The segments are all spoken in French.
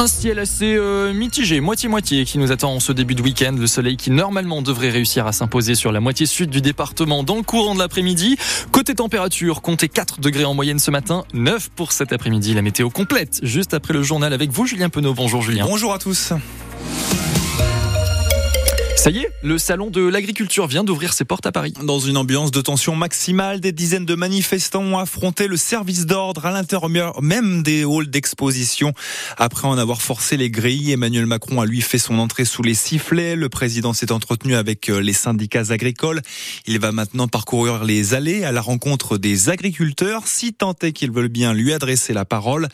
Un ciel assez euh, mitigé, moitié-moitié, qui nous attend en ce début de week-end. Le soleil qui normalement devrait réussir à s'imposer sur la moitié sud du département dans le courant de l'après-midi. Côté température, comptez 4 degrés en moyenne ce matin, 9 pour cet après-midi. La météo complète, juste après le journal avec vous, Julien Penaud. Bonjour Julien. Bonjour à tous. Ça y est, le salon de l'agriculture vient d'ouvrir ses portes à Paris. Dans une ambiance de tension maximale, des dizaines de manifestants ont affronté le service d'ordre à l'intérieur même des halls d'exposition. Après en avoir forcé les grilles, Emmanuel Macron a lui fait son entrée sous les sifflets. Le président s'est entretenu avec euh, les syndicats agricoles. Il va maintenant parcourir les allées à la rencontre des agriculteurs, si tant est qu'ils veulent bien lui adresser la parole.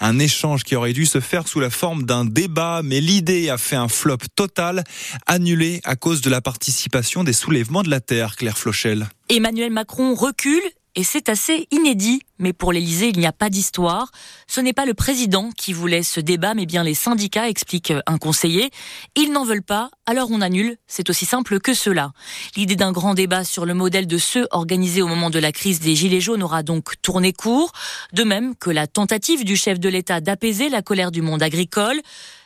Un échange qui aurait dû se faire sous la forme d'un débat, mais l'idée a fait un flop total, annulé à cause de la participation des soulèvements de la terre, Claire Flochel. Emmanuel Macron recule et c'est assez inédit. Mais pour l'Elysée, il n'y a pas d'histoire. Ce n'est pas le président qui voulait ce débat, mais bien les syndicats, explique un conseiller. Ils n'en veulent pas, alors on annule. C'est aussi simple que cela. L'idée d'un grand débat sur le modèle de ceux organisés au moment de la crise des Gilets jaunes aura donc tourné court. De même que la tentative du chef de l'État d'apaiser la colère du monde agricole.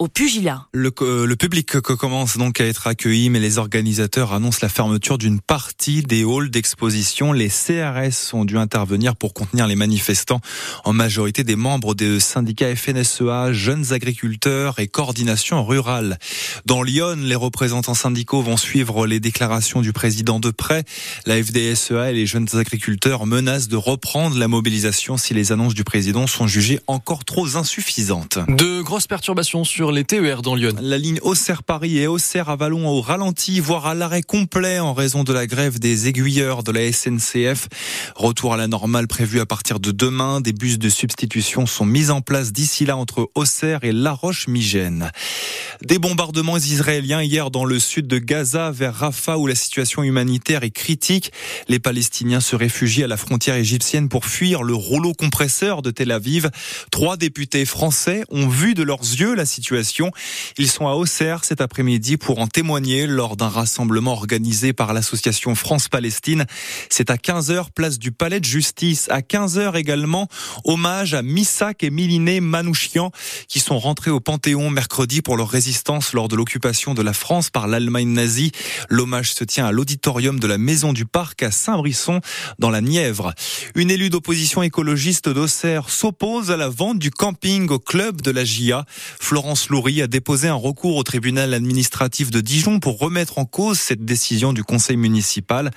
au pugilat. Le, le, public commence donc à être accueilli, mais les organisateurs annoncent la fermeture d'une partie des halls d'exposition. Les CRS ont dû intervenir pour contenir les manifestants, en majorité des membres des syndicats FNSEA, jeunes agriculteurs et coordination rurale. Dans Lyon, les représentants syndicaux vont suivre les déclarations du président de près. La FDSEA et les jeunes agriculteurs menacent de reprendre la mobilisation si les annonces du président sont jugées encore trop insuffisantes. De grosses perturbations sur les TER dans Lyon. La ligne Auxerre-Paris et Auxerre-Avalon au ralenti, voire à l'arrêt complet en raison de la grève des aiguilleurs de la SNCF. Retour à la normale prévu à partir de demain. Des bus de substitution sont mis en place d'ici là entre Auxerre et La Roche-Migène. Des bombardements israéliens hier dans le sud de Gaza vers Rafah où la situation humanitaire est critique. Les Palestiniens se réfugient à la frontière égyptienne pour fuir le rouleau compresseur de Tel Aviv. Trois députés français ont vu de leurs yeux la situation ils sont à Auxerre cet après-midi pour en témoigner lors d'un rassemblement organisé par l'association France-Palestine. C'est à 15h, place du Palais de Justice. À 15h également, hommage à Missak et Miliné Manouchian qui sont rentrés au Panthéon mercredi pour leur résistance lors de l'occupation de la France par l'Allemagne nazie. L'hommage se tient à l'auditorium de la Maison du Parc à Saint-Brisson dans la Nièvre. Une élue d'opposition écologiste d'Auxerre s'oppose à la vente du camping au club de la GIA. Florence Loury a déposé un recours au tribunal administratif de Dijon pour remettre en cause cette décision du conseil municipal.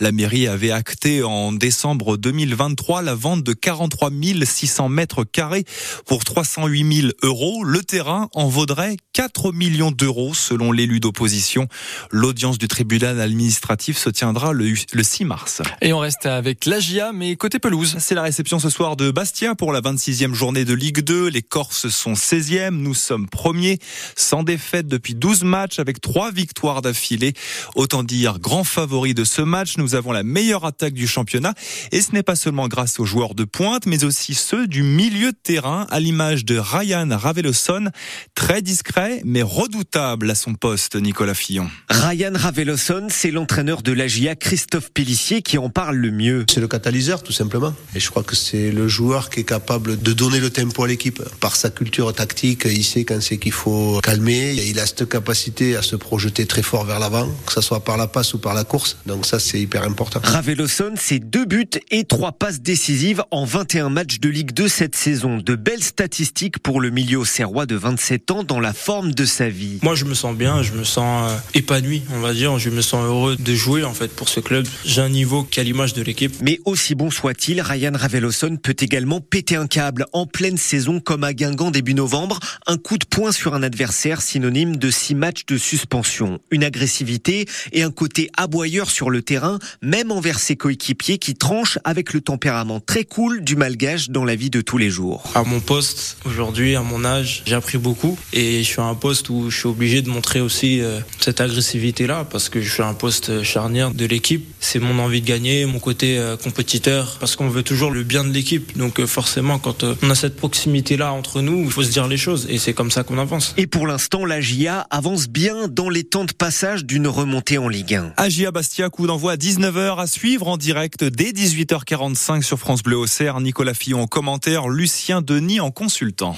La mairie avait acté en décembre 2023 la vente de 43 600 mètres carrés pour 308 000 euros. Le terrain en vaudrait 4 millions d'euros selon l'élu d'opposition. L'audience du tribunal administratif se tiendra le, 6 mars. Et on reste avec l'AGIA, mais côté pelouse. C'est la réception ce soir de Bastia pour la 26e journée de Ligue 2. Les Corses sont 16e. Nous sommes premier, sans défaite depuis 12 matchs avec trois victoires d'affilée. Autant dire grand favori de ce match. Nous avons la meilleure attaque du championnat et ce n'est pas seulement grâce aux joueurs de pointe, mais aussi ceux du milieu de terrain, à l'image de Ryan Raveloson, très discret mais redoutable à son poste, Nicolas Fillon. Ryan Raveloson, c'est l'entraîneur de l'AGIA Christophe Pellissier qui en parle le mieux. C'est le catalyseur tout simplement. Et je crois que c'est le joueur qui est capable de donner le tempo à l'équipe. Par sa culture tactique, il sait quand c'est qu'il faut calmer. Il a cette capacité à se projeter très fort vers l'avant, que ce soit par la passe ou par la course. Donc ça, c'est hyper important. Raveloson, c'est deux buts et trois passes décisives en 21 matchs de Ligue 2 cette saison. De belles statistiques pour le milieu serrois de 27 ans dans la forme de sa vie. Moi, je me sens bien, je me sens euh, épanoui, on va dire. Je me sens heureux de jouer en fait pour ce club. J'ai un niveau qui a l'image de l'équipe. Mais aussi bon soit-il, Ryan Raveloson peut également péter un câble en pleine saison comme à Guingamp début novembre. Un coup de points sur un adversaire synonyme de 6 matchs de suspension. Une agressivité et un côté aboyeur sur le terrain, même envers ses coéquipiers qui tranchent avec le tempérament très cool du malgache dans la vie de tous les jours. À mon poste, aujourd'hui, à mon âge, j'ai appris beaucoup et je suis à un poste où je suis obligé de montrer aussi euh, cette agressivité-là parce que je suis à un poste charnière de l'équipe. C'est mon envie de gagner, mon côté euh, compétiteur parce qu'on veut toujours le bien de l'équipe. Donc euh, forcément, quand on a cette proximité-là entre nous, il faut se dire les choses et c'est comme ça qu'on avance. Et pour l'instant, la GIA avance bien dans les temps de passage d'une remontée en Ligue 1. Agia Bastia, coup d'envoi à 19h à suivre en direct dès 18h45 sur France Bleu Auxerre. Nicolas Fillon en commentaire, Lucien Denis en consultant.